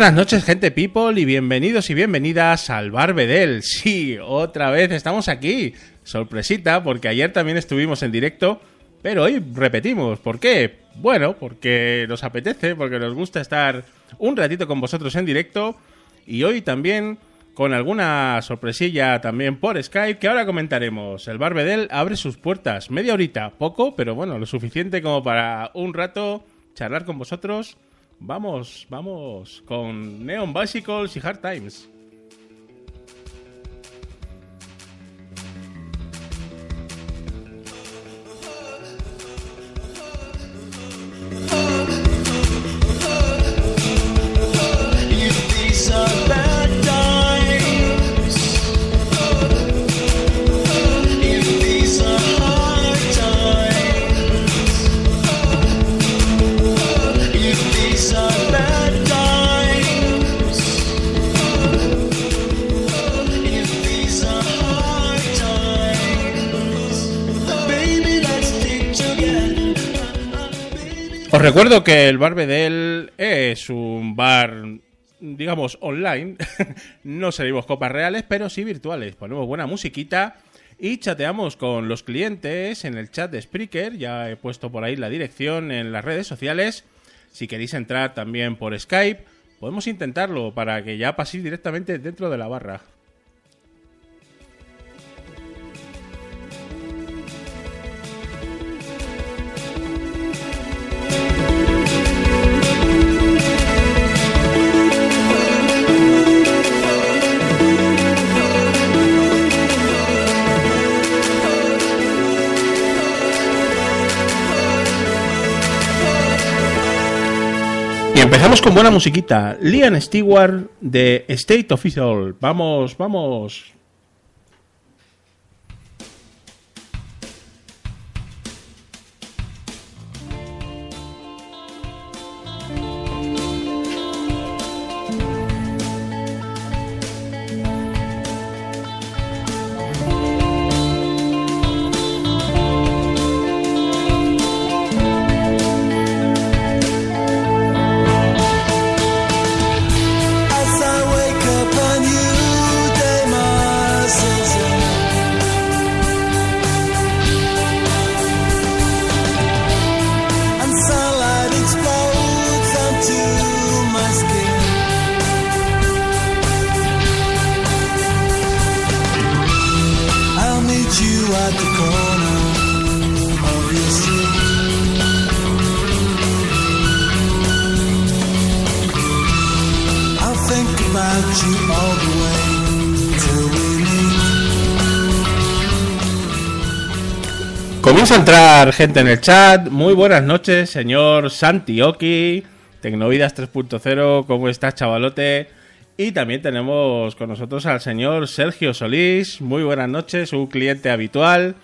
Buenas noches, gente people, y bienvenidos y bienvenidas al Bar Bedel. Sí, otra vez estamos aquí. Sorpresita, porque ayer también estuvimos en directo, pero hoy repetimos. ¿Por qué? Bueno, porque nos apetece, porque nos gusta estar un ratito con vosotros en directo, y hoy también con alguna sorpresilla también por Skype que ahora comentaremos. El Bar Bedel abre sus puertas, media horita, poco, pero bueno, lo suficiente como para un rato charlar con vosotros. Vamos, vamos con Neon Bicycles y Hard Times. Os recuerdo que el Bar Bedel es un bar, digamos, online. no servimos copas reales, pero sí virtuales. Ponemos buena musiquita y chateamos con los clientes en el chat de Spreaker. Ya he puesto por ahí la dirección en las redes sociales. Si queréis entrar también por Skype, podemos intentarlo para que ya paséis directamente dentro de la barra. Empezamos con buena musiquita. Liam Stewart de State Official. Vamos, vamos. Comienza a entrar gente en el chat. Muy buenas noches, señor Santioki, Tecnovidas 3.0. ¿Cómo estás, chavalote? Y también tenemos con nosotros al señor Sergio Solís. Muy buenas noches, un cliente habitual.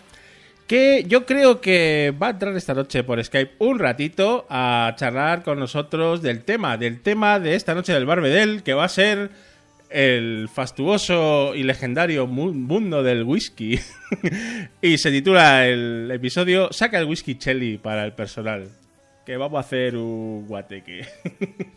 que yo creo que va a entrar esta noche por Skype un ratito a charlar con nosotros del tema, del tema de esta noche del Barbedel, que va a ser el fastuoso y legendario mu- mundo del whisky. y se titula el episodio Saca el whisky Chelly para el personal. Que vamos a hacer un guateque.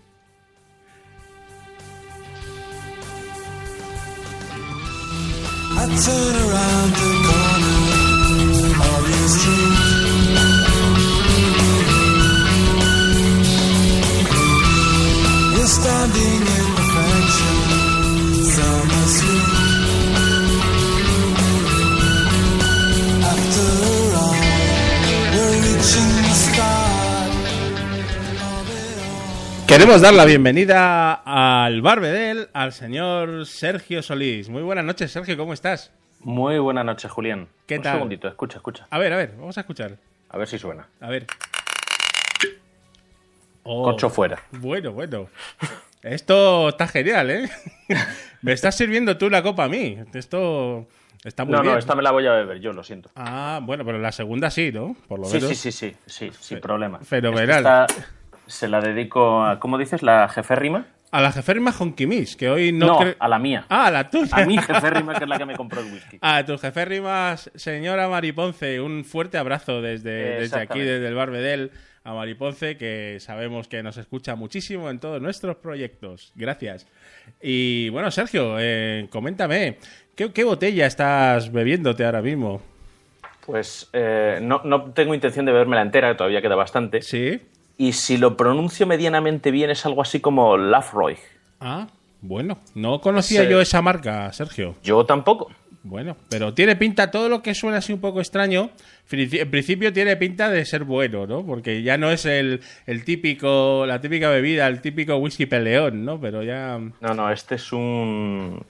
Queremos dar la bienvenida al Barbedel, al señor Sergio Solís. Muy buenas noches, Sergio, ¿cómo estás? Muy buenas noches, Julián. ¿Qué Un tal? segundito, escucha, escucha. A ver, a ver, vamos a escuchar. A ver si suena. A ver. Oh, Corcho fuera. Bueno, bueno. Esto está genial, ¿eh? Me estás sirviendo tú la copa a mí. Esto está muy No, bien. no, esta me la voy a beber yo, lo siento. Ah, bueno, pero la segunda sí, ¿no? Por lo Sí, menos. sí, sí, sí, sí, sin problema. fenomenal. Esta se la dedico a, ¿cómo dices? ¿La jeférrima? A la jeférrima Honkimis, que hoy no... No, a la mía. Ah, a la tuya. A mi jeférrima, que es la que me compró el whisky. A tus jeférrimas, señora Mariponce, un fuerte abrazo desde, desde aquí, desde el Barbedel a Mariponce, que sabemos que nos escucha muchísimo en todos nuestros proyectos. Gracias. Y bueno, Sergio, eh, coméntame, ¿qué, qué botella estás bebiéndote ahora mismo? Pues eh, no, no tengo intención de bebérmela entera, que todavía queda bastante. ¿Sí? Y si lo pronuncio medianamente bien, es algo así como Lafroy. Ah, bueno, no conocía Sí. yo esa marca, Sergio. Yo tampoco. Bueno, pero tiene pinta, todo lo que suena así un poco extraño, en principio tiene pinta de ser bueno, ¿no? Porque ya no es el, el típico, la típica bebida, el típico whisky peleón, ¿no? Pero ya... No, no, este es un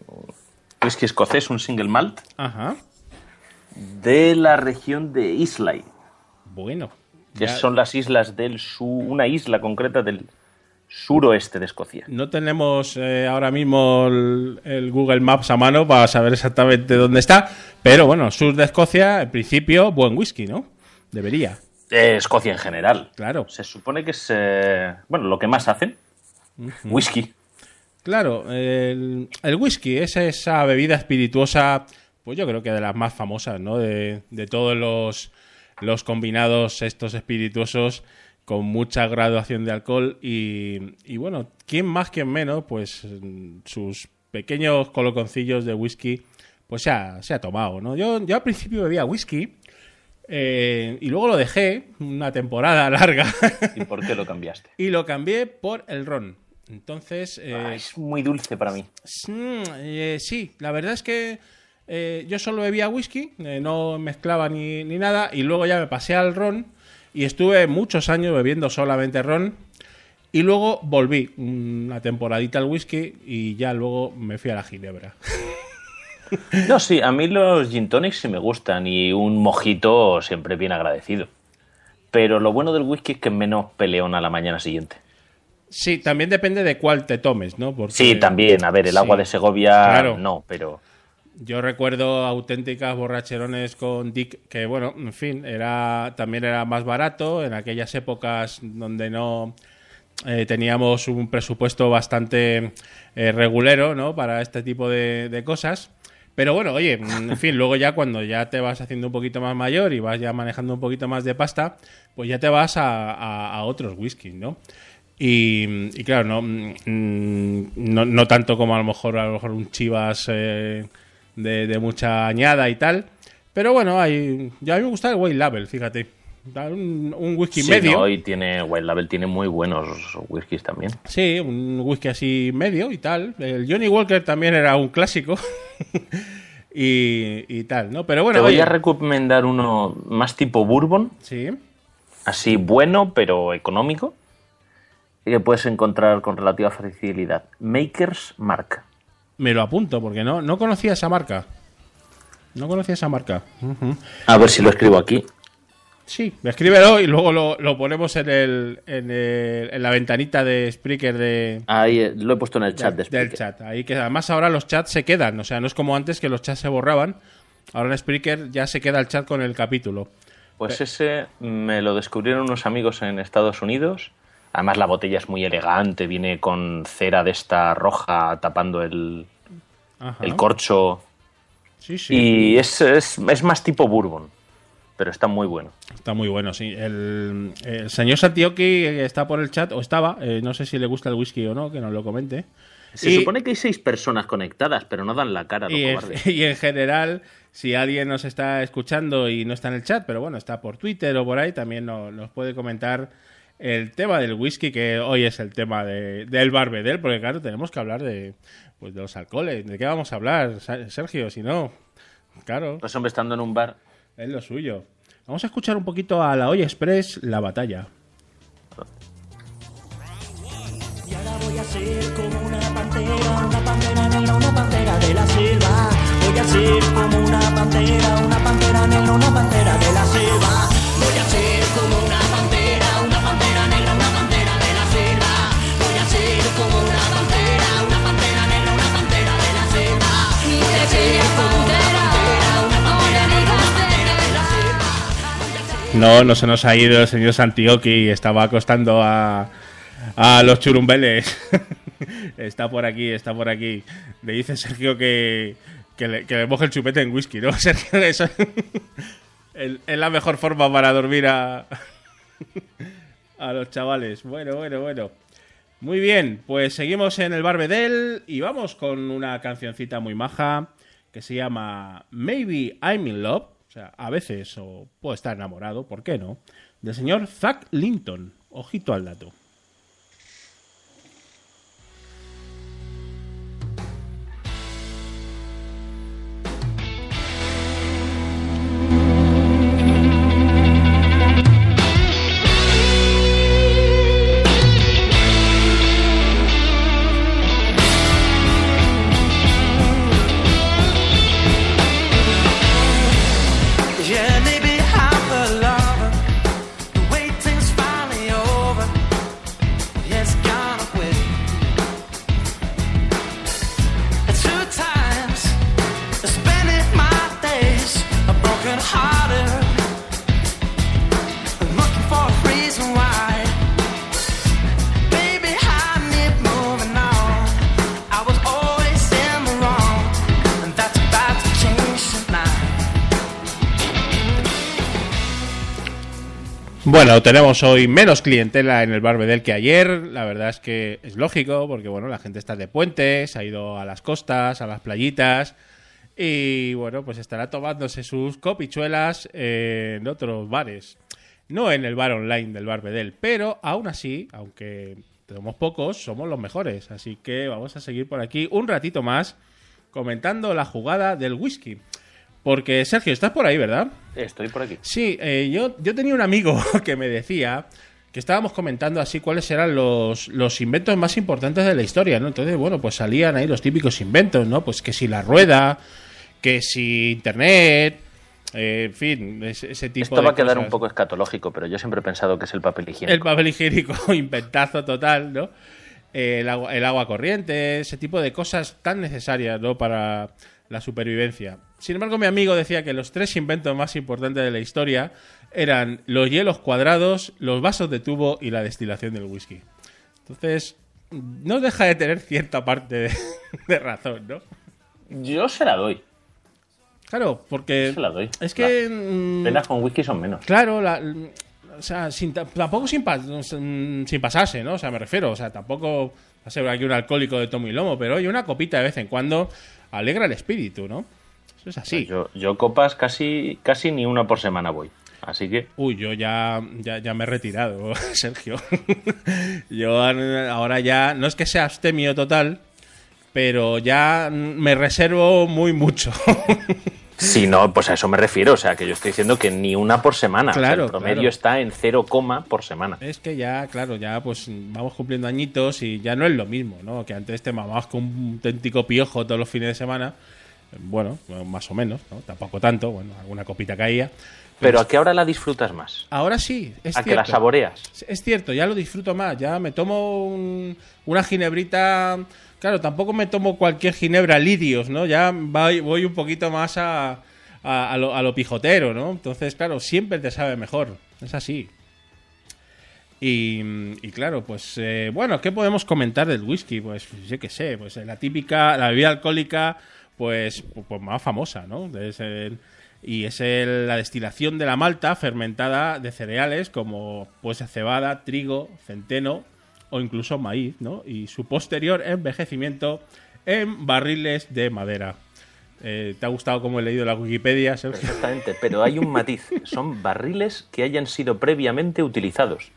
whisky escocés, un single malt, Ajá, de la región de Islay. bueno. que Ya son las islas del sur, una isla concreta del suroeste de Escocia. No tenemos eh, ahora mismo el, el Google Maps a mano para saber exactamente dónde está, pero bueno, sur de Escocia, en principio, buen whisky, ¿no? Debería, Eh, Escocia en general. claro. Se supone que es, eh, bueno, lo que más hacen, whisky. Claro, el, el whisky es esa bebida espirituosa, pues yo creo que de las más famosas, ¿no? De, de todos los, los combinados estos espirituosos con mucha graduación de alcohol y, y bueno, quién más, quién menos, pues mm, sus pequeños coloconcillos de whisky, pues se ha, se ha tomado, ¿no? Yo, yo al principio bebía whisky eh, y luego lo dejé una temporada larga ¿Y por qué lo cambiaste? y lo cambié por el ron. Entonces, eh, Ah, es muy dulce para mí. Mm, eh, sí, la verdad es que eh, yo solo bebía whisky, no mezclaba ni, ni nada, y luego ya me pasé al ron y estuve muchos años bebiendo solamente ron. Y luego volví una temporadita al whisky y ya luego me fui a la ginebra. No, sí, a mí los gin tonics sí me gustan y un mojito siempre bien agradecido. Pero lo bueno del whisky es que es menos peleón a la mañana siguiente. Sí, también depende de cuál te tomes, ¿no? Porque, Sí, también, a ver, el sí. agua de Segovia Claro. no, pero Yo recuerdo auténticas borracherones con Dick, que bueno, en fin, era también era más barato en aquellas épocas donde no eh, teníamos un presupuesto bastante eh, regulero, ¿no? Para este tipo de, de cosas. Pero bueno, oye, en fin, luego ya cuando ya te vas haciendo un poquito más mayor y vas ya manejando un poquito más de pasta, pues ya te vas a, a- a otros whiskies, ¿no? Y, y claro, no, mm, no, no tanto como a lo mejor a lo mejor un chivas eh, de, de mucha añada y tal. Pero bueno, hay, yo a mí me gusta el White Label, fíjate. Un, un whisky sí, medio. no, y tiene, Wild Label tiene muy buenos whiskies también. Sí, un whisky así medio y tal. El Johnny Walker también era un clásico. y, y tal, ¿no? Pero bueno, Te voy oye, a recomendar uno más tipo bourbon, sí. así bueno pero económico, y que puedes encontrar con relativa facilidad. Maker's Mark. Me lo apunto porque no, no conocía esa marca. No conocía esa marca. A ver si lo escribo aquí. Sí, escríbelo y luego lo, lo ponemos en, el, en, el- en la ventanita de Spreaker de, Ahí eh, lo he puesto en el chat de del Spreaker. chat. Ahí que además ahora los chats se quedan. O sea, no es como antes que los chats se borraban. ahora en Spreaker ya se queda el chat con el capítulo. Pues ese me lo descubrieron unos amigos en Estados Unidos. Además la botella es muy elegante, viene con cera de esta roja tapando el, Ajá. el corcho. Sí, sí. Y es, es, es más tipo bourbon, pero está muy bueno. Está muy bueno, sí. El, el señor Santioki está por el chat, o estaba, eh, no sé si le gusta el whisky o no, que nos lo comente. Se Y- supone que hay seis personas conectadas, pero no dan la cara, Y y en general, si alguien nos está escuchando y no está en el chat, pero bueno, está por Twitter o por ahí, también no- nos puede comentar el tema del whisky, que hoy es el tema de- del barbedel, porque claro, tenemos que hablar de, pues, de los alcoholes. ¿De qué vamos a hablar, Sergio? Si no, claro, Pues hombre, estando en un bar, es lo suyo. Vamos a escuchar un poquito a la Hoy Express, La Batalla. Y ahora voy a ser como una pantera, una pantera negra, una pantera de la selva. Voy a ser como una pantera, una pantera negra, una pantera No, no se nos ha ido el señor Santioki, estaba acostando a, los churumbeles. está por aquí, está por aquí. Le dice Sergio que, que, le, que moje el chupete en whisky, ¿no? Sergio, eso es, es la mejor forma para dormir a, a los chavales. Bueno, bueno, bueno. Muy bien, pues seguimos en el Barbedel y vamos con una cancioncita muy maja que se llama Maybe I'm in Love, o sea, a veces o puedo estar enamorado, ¿por qué no? Del señor Zack Linton. Ojito al dato. Bueno, tenemos hoy menos clientela en el Barbedel que ayer. La verdad es que es lógico, porque bueno, la gente está de puentes, ha ido a las costas, a las playitas. Y bueno, pues estará tomándose sus copichuelas en otros bares. No en el bar online del Barbedel, pero aún así, aunque somos pocos, somos los mejores. Así que vamos a seguir por aquí un ratito más comentando la jugada del whisky. Porque, Sergio, estás por ahí, ¿verdad? estoy por aquí. Sí, eh, yo, yo tenía un amigo que me decía que estábamos comentando así cuáles eran los, los inventos más importantes de la historia, ¿no? Entonces, bueno, pues salían ahí los típicos inventos, ¿no? Pues que si la rueda, que si internet, eh, en fin, ese, ese tipo Esto de va a quedar cosas. un poco escatológico, pero yo siempre he pensado que es el papel higiénico. El papel higiénico, inventazo total, ¿no? Eh, el, agua, el agua corriente, ese tipo de cosas tan necesarias, ¿no? Para la supervivencia. Sin embargo, mi amigo decía que los tres inventos más importantes de la historia eran los hielos cuadrados, los vasos de tubo y la destilación del whisky. Entonces, no deja de tener cierta parte de, de razón, ¿no? Yo se la doy. Claro, porque Se la doy. es que... mm, Penas con whisky son menos. Claro, la- o sea, sin, ta- tampoco sin, sin pasarse, ¿no? O sea, me refiero, o sea, tampoco va a ser aquí un alcohólico de tomo y lomo, pero oye, una copita de vez en cuando alegra el espíritu, ¿no? Eso es así. Yo, yo copas casi, casi ni una por semana voy. Así que Uy, yo ya, ya, ya me he retirado, Sergio. yo ahora ya, no es que sea abstemio total, pero ya me reservo muy mucho. Si no, pues a eso me refiero. O sea, que yo estoy diciendo que ni una por semana. O sea, Claro, el promedio claro. está en 0, por semana. Es que ya, claro, ya pues vamos cumpliendo añitos y ya no es lo mismo, ¿no? Que antes te mamabas con un auténtico piojo todos los fines de semana. Bueno, más o menos, ¿no? Tampoco tanto, bueno, alguna copita caía. Pero a qué hora la disfrutas más? Ahora sí, es a que cierto. la saboreas. Es cierto, ya lo disfruto más. Ya me tomo un- una ginebrita. Claro, tampoco me tomo cualquier ginebra lirios, ¿no? Ya voy, voy un poquito más a, a, a lo, a lo pijotero, ¿no? Entonces, claro, siempre te sabe mejor. Es así. Y, y claro, pues eh, bueno, ¿qué podemos comentar del whisky? Pues yo qué sé, pues la típica, la bebida alcohólica, pues, pues más famosa, ¿no? Es el- y es el- la destilación de la malta fermentada de cereales como pues cebada, trigo, centeno o incluso maíz, ¿no? Y su posterior envejecimiento en barriles de madera. Eh, ¿Te ha gustado cómo he leído la Wikipedia, Sergio? Exactamente, pero hay un matiz. Son barriles que hayan sido previamente utilizados.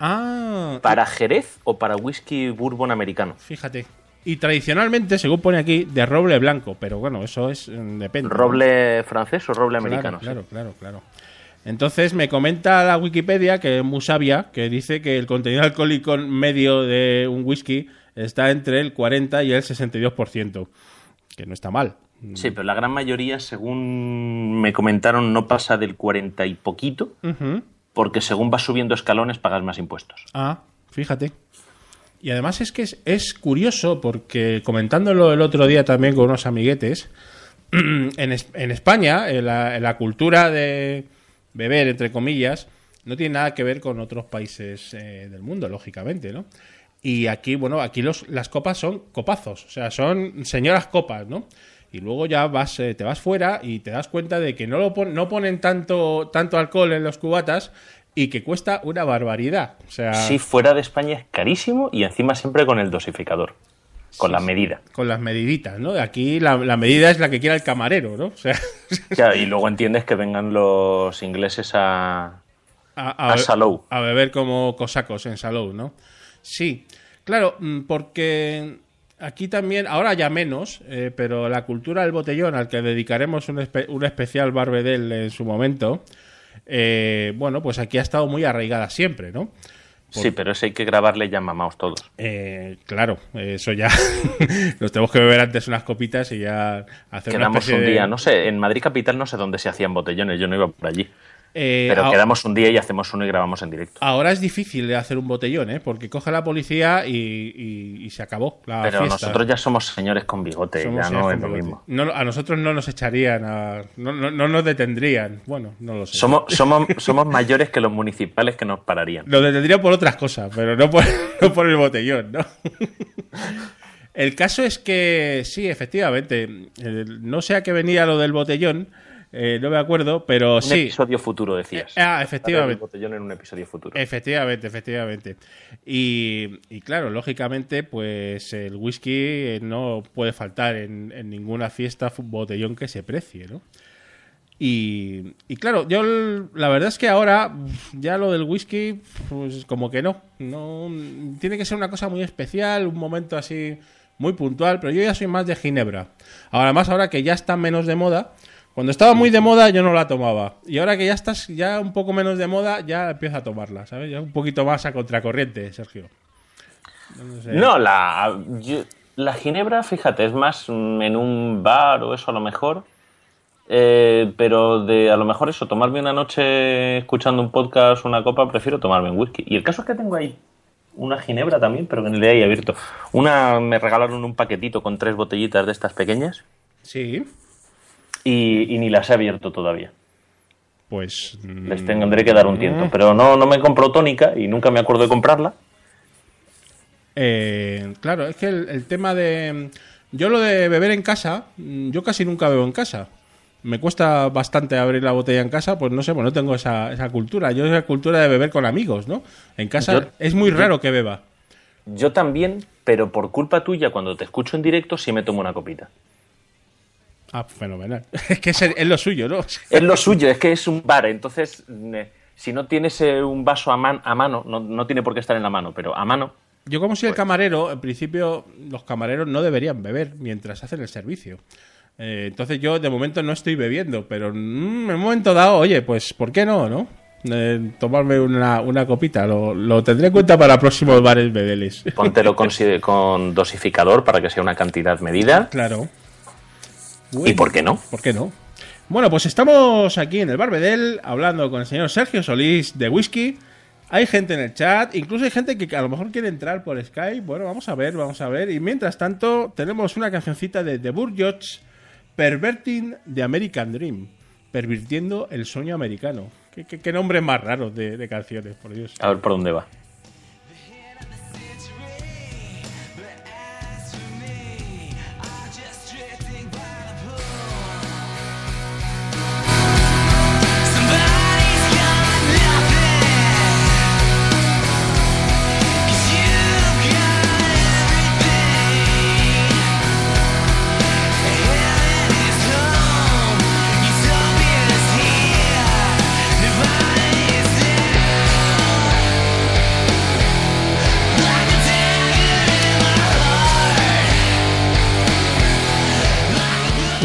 Ah, ¿Para Jerez o para whisky bourbon americano? Fíjate. Y tradicionalmente, según pone aquí, de roble blanco. Pero bueno, eso es. mm, Depende. ¿Roble francés o roble Claro, americano? Claro, claro, claro. Entonces me comenta la Wikipedia, que es muy sabia, que dice que el contenido alcohólico medio de un whisky está entre el 40 y el 62%. Que no está mal. Sí, pero la gran mayoría, según me comentaron, no pasa del 40 y poquito, porque según vas subiendo escalones pagas más impuestos. Ah, fíjate. Y además es que es, curioso porque comentándolo el otro día también con unos amiguetes, en, en España, en la, en la cultura de beber, entre comillas, no tiene nada que ver con otros países eh, del mundo, lógicamente, ¿no? Y aquí, bueno, aquí los, las copas son copazos, o sea, son señoras copas, ¿no? Y luego ya vas, eh, te vas fuera y te das cuenta de que no, lo pon- no ponen tanto, tanto alcohol en los cubatas y que cuesta una barbaridad. O sea, Sí, fuera de España es carísimo y encima siempre con el dosificador, con la medida. con las mediditas, ¿no? Aquí la, la medida es la que quiera el camarero, ¿no? O sea, Ya, y luego entiendes que vengan los ingleses a... a, A Salou. a beber como cosacos en Salou, ¿no? Sí, claro, mm, porque aquí también, ahora ya menos, eh, pero la cultura del botellón, al que dedicaremos un, espe- un especial Barbedel en su momento, eh, bueno, pues aquí ha estado muy arraigada siempre, ¿no? Sí, pero ese hay que grabarle ya mamaos todos. Eh, claro, eso ya nos tenemos que beber antes unas copitas y ya hacer Quedamos un de- día, no sé, en Madrid Capital no sé dónde se hacían botellones, yo no iba por allí. Eh, Pero quedamos un día y hacemos uno y grabamos en directo. Ahora es difícil de hacer un botellón, ¿eh? Porque coge la policía y, y- y se acabó la Pero fiesta. nosotros ya somos señores con bigote, Somos ya no es lo bigote. mismo. No, a nosotros no nos echarían, a- no, no- no nos detendrían. Bueno, no lo sé. Somos, somos, somos mayores que los municipales que nos pararían. Nos detendrían por otras cosas, pero no por, no por el botellón, ¿no? El caso es que sí, efectivamente. eh, no sé a qué venía lo del botellón, eh, no me acuerdo, pero Un sí. episodio futuro, decías. Eh, ah, efectivamente. El botellón en un episodio futuro. Efectivamente, efectivamente. Y, y claro, lógicamente, pues el whisky eh, no puede faltar en, en ninguna fiesta botellón que se precie, ¿no? Y, y claro, yo la verdad es que ahora ya lo del whisky, pues como que no, no tiene que ser una cosa muy especial, un momento así muy puntual, pero yo ya soy más de ginebra. Ahora más ahora que ya está menos de moda. Cuando estaba muy de moda yo no la tomaba. Y ahora que ya estás ya un poco menos de moda, ya empiezo a tomarla, ¿sabes? Ya un poquito más a contracorriente, Sergio. No sé. No, la, yo- la ginebra, fíjate, es más en un bar o eso a lo mejor. Eh, pero de a lo mejor eso, tomarme una noche escuchando un podcast, una copa, prefiero tomarme un whisky. Y el caso es que tengo ahí una ginebra también, pero que ni le he abierto. Una me regalaron un paquetito con tres botellitas de estas pequeñas Sí, y, y ni las he abierto todavía. pues... mm, Les tendré que dar un tiento. Pero no, no me compro tónica y nunca me acuerdo de comprarla. Eh, claro, es que el, el tema de... Yo lo de beber en casa, mm, yo casi nunca bebo en casa. Me cuesta bastante abrir la botella en casa, pues no sé, pues no tengo esa, esa cultura. Yo esa cultura de beber con amigos, ¿no? En casa Yo- es muy raro que beba. Yo también, pero por culpa tuya, cuando te escucho en directo, sí me tomo una copita. Ah, fenomenal. Es que es, es lo suyo, ¿no? Es lo suyo, es que es un bar, entonces eh, si no tienes eh, un vaso a, man- a mano, no, no tiene por qué estar en la mano, pero a mano, Yo como soy el camarero, en principio los camareros no deberían beber mientras hacen el servicio. Eh, entonces yo de momento no estoy bebiendo, pero mm, en un momento dado, oye, pues ¿por qué no, no? Eh, tomarme una, una copita, lo, lo tendré en cuenta para próximos bares bedeles. póntelo con, si- con dosificador para que sea una cantidad medida. claro. ¿Y por qué no? ¿Por qué no? Bueno, pues estamos aquí en el Barbedel hablando con el señor Sergio Solís de Whisky. Hay gente en el chat, incluso hay gente que a lo mejor quiere entrar por Skype. Bueno, vamos a ver, vamos a ver. Y mientras tanto, tenemos una cancioncita de The Burjots, Perverting the American Dream. Pervirtiendo el sueño americano. ¿Qué, qué- qué nombre más raro de, de canciones, por Dios. A ver por dónde va.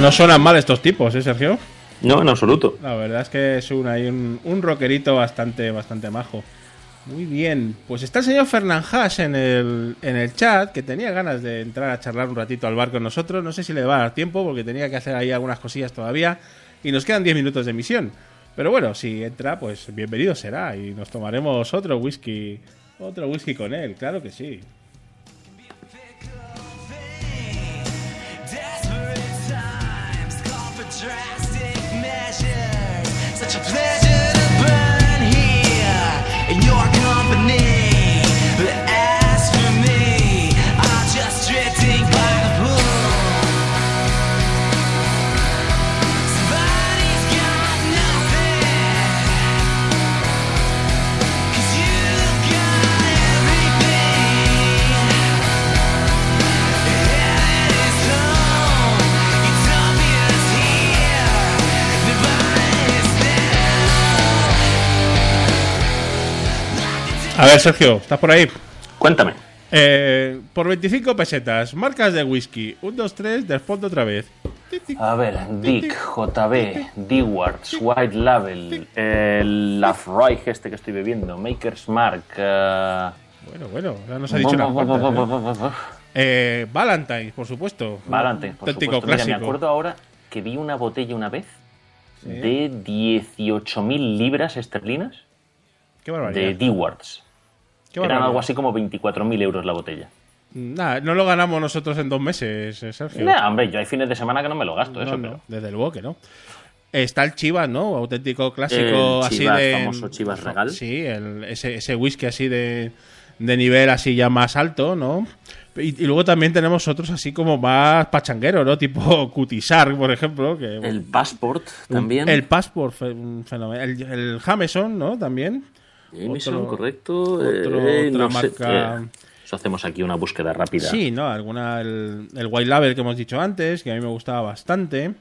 No suenan mal estos tipos, ¿eh, Sergio? No, en absoluto. La verdad es que es un, hay un, un rockerito bastante, bastante majo. Muy bien. Pues está el señor Fernán Haas en el, en el chat, que tenía ganas de entrar a charlar un ratito al bar con nosotros. No sé si le va a dar tiempo, porque tenía que hacer ahí algunas cosillas todavía. Y nos quedan 10 minutos de emisión. Pero bueno, si entra, pues bienvenido será. Y nos tomaremos otro whisky. Otro whisky con él, claro que sí. A ver, Sergio, ¿estás por ahí? Cuéntame. Eh, por 25 pesetas, marcas de whisky. 1, 2, 3, respondo otra vez. A ver, Dick, JB, D-Wards, White Label, el Lafroy este que estoy bebiendo, Maker's Mark. eh, Bueno, bueno, ya nos ha dicho cuantas, ¿eh? Eh, Valentine's, por supuesto. Valentine, por Auténtico supuesto. Mira, clásico. me acuerdo ahora que vi una botella una vez de 18.000 libras esterlinas Qué de barbaridad. Qué Eran algo así como 24.000 euros la botella. Nah, no lo ganamos nosotros en dos meses, eh, Sergio. Nah, hombre, yo hay fines de semana que no me lo gasto, eso, No, pero... no, desde luego que no. Está el Chivas, ¿no? Auténtico clásico El así Chivas, de. famoso Chivas Regal. Sí, el- ese, ese whisky así de, de nivel así ya más alto, ¿no? Y, y luego también tenemos otros así como más pachangueros, ¿no? Tipo Cutisar, por ejemplo. Que, El Passport también. El Passport, fe- un fenómeno. El, el Jameson, ¿no? También. Otro- correcto. otro- eh, otra no sé, marca- eh, eso hacemos aquí una búsqueda rápida. Sí, ¿no? Alguna, el, el White Label que hemos dicho antes, que a mí me gustaba bastante.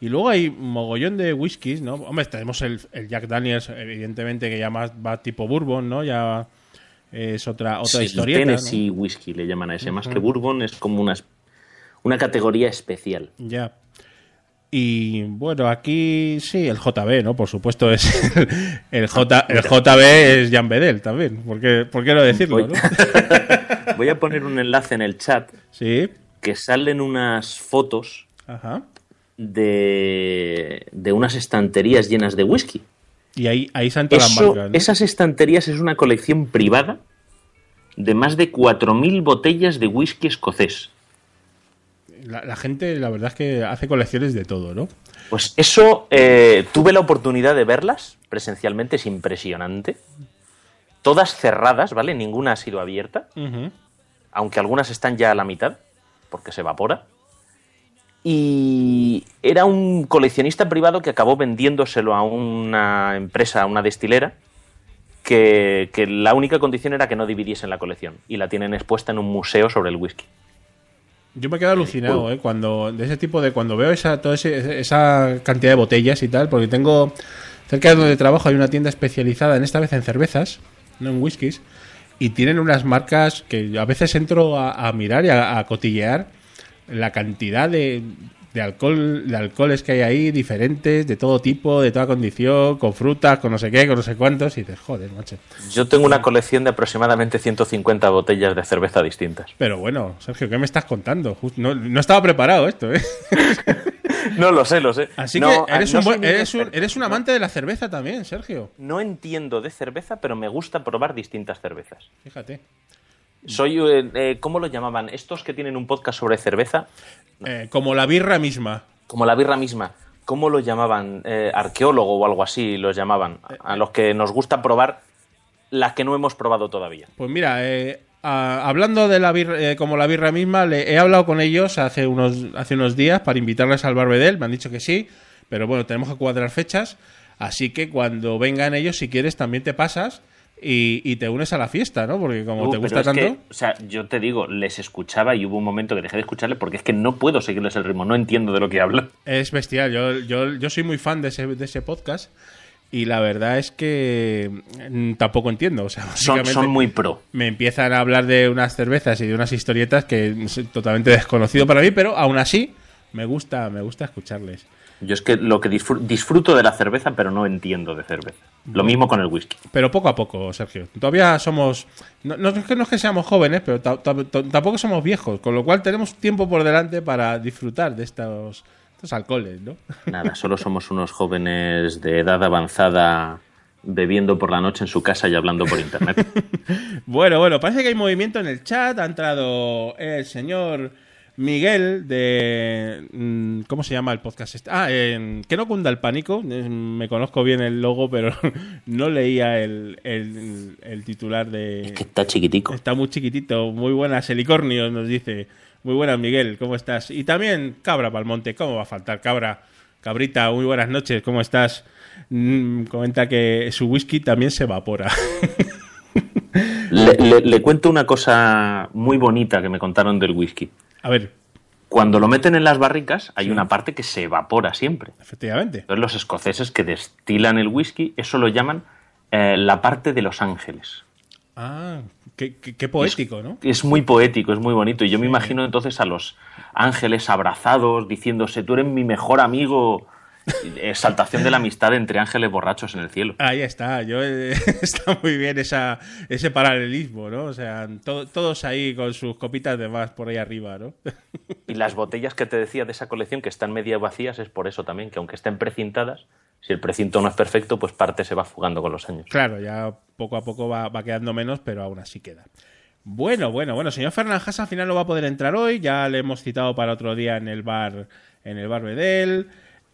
Y luego hay mogollón de whiskies, ¿no? Hombre, tenemos el, el Jack Daniels, evidentemente, que ya más va tipo bourbon, ¿no? Ya es otra, otra Sí, historieta. ¿no? Tennessee Whisky le llaman a ese. Más que Bourbon, es como una, una categoría especial. Ya. Y bueno, aquí sí, el JB, ¿no? Por supuesto, es el, el J, el JB es Jan Bedel también. ¿Por qué, por qué no decirlo, Voy- no? Voy a poner un enlace en el chat Sí, que salen unas fotos ajá. de, de unas estanterías llenas de whisky. Y ahí, ahí están todas las marcas. ¿no? Esas estanterías es una colección privada de más de 4.000 botellas de whisky escocés. La, la gente, la verdad es que hace colecciones de todo, ¿no? Pues eso, eh, tuve la oportunidad de verlas presencialmente, es impresionante. Todas cerradas, ¿vale? Ninguna ha sido abierta, aunque algunas están ya a la mitad, porque se evapora. Y era un coleccionista privado que acabó vendiéndoselo a una empresa, a una destilera, que, que la única condición era que no dividiesen la colección. Y la tienen expuesta en un museo sobre el whisky. Yo me quedo alucinado, ¿eh? Cuando, de ese tipo de, cuando veo esa, toda ese- esa cantidad de botellas y tal, porque tengo, cerca de donde trabajo hay una tienda especializada, en esta vez en cervezas, no en whiskies, y tienen unas marcas que a veces entro a, a mirar y a, a cotillear la cantidad de, de alcohol, de alcoholes que hay ahí, diferentes, de todo tipo, de toda condición, con frutas, con no sé qué, con no sé cuántos, y dices, joder, macho. Yo tengo una colección de aproximadamente 150 botellas de cerveza distintas. Pero bueno, Sergio, ¿qué me estás contando? No, no estaba preparado esto, ¿eh? No lo sé, lo sé. Así No, que eres, no un, buen- eres, un, eres un amante de la cerveza también, Sergio. No entiendo de cerveza, pero me gusta probar distintas cervezas. Fíjate. Soy, eh, eh, ¿cómo lo llamaban? Estos que tienen un podcast sobre cerveza, Eh, como la birra misma. como la birra misma. ¿Cómo lo llamaban? Eh, arqueólogo o algo así los llamaban. A los que nos gusta probar las que no hemos probado todavía. Pues mira, eh, a- hablando de la birra, eh, como la birra misma, le, he hablado con ellos hace unos, hace unos días para invitarles al Barbedel, me han dicho que sí, pero bueno, tenemos que cuadrar fechas, así que cuando vengan ellos, si quieres, también te pasas y, y te unes a la fiesta, ¿no? Porque como Uh, te gusta tanto... que, o sea, yo te digo, les escuchaba y hubo un momento que dejé de escucharle porque es que no puedo seguirles el ritmo, no entiendo de lo que hablan. Es bestial, yo, yo, yo soy muy fan de ese, de ese podcast y la verdad es que mm, tampoco entiendo, o sea, Son, básicamente son muy pro. me empiezan a hablar de unas cervezas y de unas historietas que es totalmente desconocido para mí, pero aún así me gusta, me gusta escucharles. Yo es que lo que disfr- disfruto de la cerveza, pero no entiendo de cerveza. Lo mismo con el whisky. Pero poco a poco, Sergio. Todavía somos. No, no es que no es que seamos jóvenes, pero ta- ta- ta- tampoco somos viejos. Con lo cual tenemos tiempo por delante para disfrutar de estos, estos alcoholes, ¿no? Nada, solo somos unos jóvenes de edad avanzada bebiendo por la noche en su casa y hablando por internet. Bueno, bueno, parece que hay movimiento en el chat. Ha entrado el señor Miguel de. mm, ¿Cómo se llama el podcast? este? Ah, Que no cunda el pánico. Me conozco bien el logo, pero no leía el, el- el titular de. Es que está chiquitico. Está muy chiquitito. Muy buenas, Helicornio, nos dice. Muy buenas, Miguel, ¿cómo estás? Y también Cabra Palmonte, ¿cómo va a faltar Cabra? Cabrita, muy buenas noches, ¿cómo estás? Mm, comenta que su whisky también se evapora. Le, le- le cuento una cosa muy bonita que me contaron del whisky. a ver, Cuando lo meten en las barricas, hay una parte que se evapora siempre. efectivamente. Entonces los escoceses que destilan el whisky, eso lo llaman eh, la parte de los ángeles. Ah, qué, qué- qué poético, ¿no? Es muy poético, es muy bonito. Y yo me imagino entonces a los ángeles abrazados, diciéndose, tú eres mi mejor amigo. Exaltación de la amistad entre ángeles borrachos en el cielo. Ahí está, yo eh, está muy bien esa, ese paralelismo, ¿no? O sea, to- todos ahí con sus copitas de más por ahí arriba, ¿no? Y las botellas que te decía de esa colección, que están medio vacías, es por eso también, que aunque estén precintadas, si el precinto no es perfecto, pues parte se va fugando con los años. Claro, ya poco a poco va, va quedando menos, pero aún así queda. Bueno, bueno, bueno, señor Fernández al final no va a poder entrar hoy, ya le hemos citado para otro día en el bar, en el bar Bedel.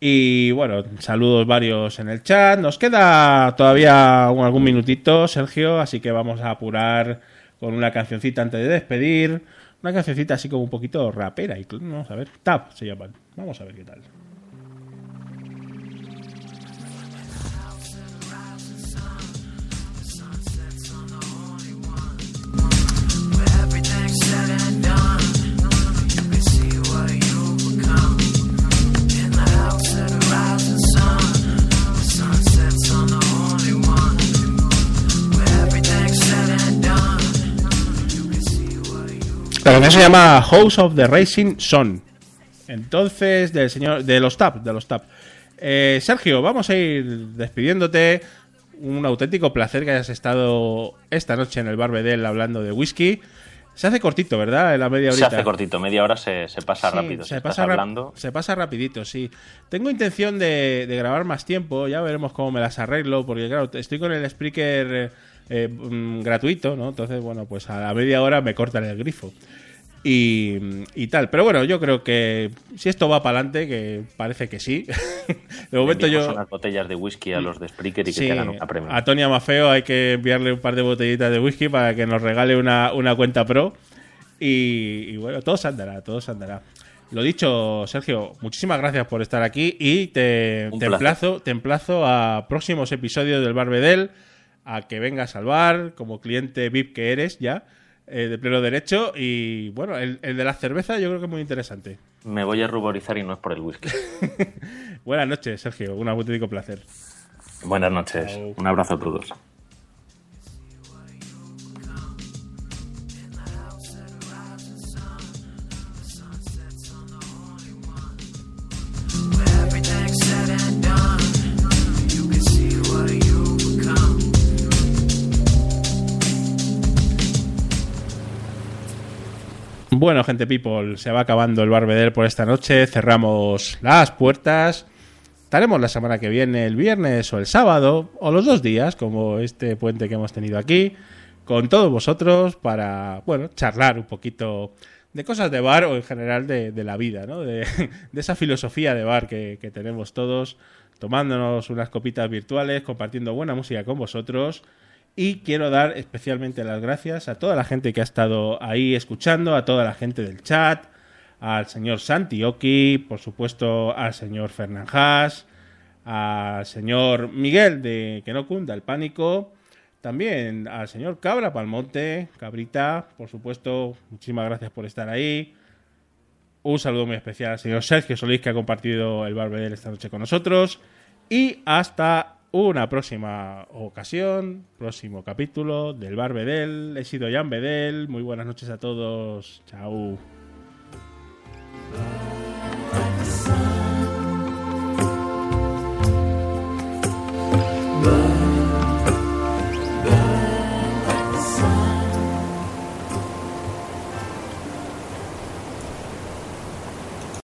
Y bueno, saludos varios en el chat. Nos queda todavía algún minutito, Sergio, así que vamos a apurar con una cancioncita antes de despedir. Una cancioncita así como un poquito rapera. Y, vamos a ver, Tap se llaman. Vamos a ver qué tal. Done. La canción se llama House of the Racing Sun. Entonces, del señor. De los TAP, de los TAP. Eh, Sergio, vamos a ir despidiéndote. Un auténtico placer que hayas estado esta noche en el Bar Bedell hablando de whisky. Se hace cortito, ¿verdad? En la media Se hace cortito, media hora se, se pasa Sí, rápido. Se pasa, hablando, se pasa rapidito, sí. Tengo intención de, de grabar más tiempo, ya veremos cómo me las arreglo, porque claro, estoy con el Spreaker eh, eh, mm, gratuito, ¿no? Entonces, bueno, pues a la media hora me cortan el grifo. Y, y tal. Pero bueno, yo creo que si esto va para adelante, que parece que sí. de momento yo... unas botellas de whisky a los de Spreaker y que Sí, hagan una premio. a Tony Amafeo hay que enviarle un par de botellitas de whisky para que nos regale una, una cuenta pro. Y, y bueno, todo se andará, todo se andará. Lo dicho, Sergio, muchísimas gracias por estar aquí y te, te emplazo, te emplazo a próximos episodios del Bar Bedell, a que vengas al bar como cliente VIP que eres ya, eh, de pleno derecho. Y bueno, el, el de la cerveza yo creo que es muy interesante. Me voy a ruborizar y no es por el whisky. Buenas noches, Sergio, un auténtico placer. Buenas noches. Chao. Un abrazo a todos. Bueno, gente people, se va acabando el Barbeder por esta noche. Cerramos las puertas. Estaremos la semana que viene, el viernes o el sábado, o los dos días, como este puente que hemos tenido aquí, con todos vosotros para, bueno, charlar un poquito de cosas de bar o en general de, la vida, ¿no? De, esa filosofía de bar que tenemos todos, tomándonos unas copitas virtuales, compartiendo buena música con vosotros. Y quiero dar especialmente las gracias a toda la gente que ha estado ahí escuchando, a toda la gente del chat, al señor Santioki, por supuesto al señor Fernán Haas, al señor Miguel de Que no cunda el pánico, también al señor Cabra Palmonte, Cabrita, por supuesto, muchísimas gracias por estar ahí. Un saludo muy especial al señor Sergio Solís que ha compartido el Barbedel esta noche con nosotros. Y hasta una próxima ocasión, próximo capítulo del Barbedel. He sido Jan Bedel. Muy buenas noches a todos. Chao.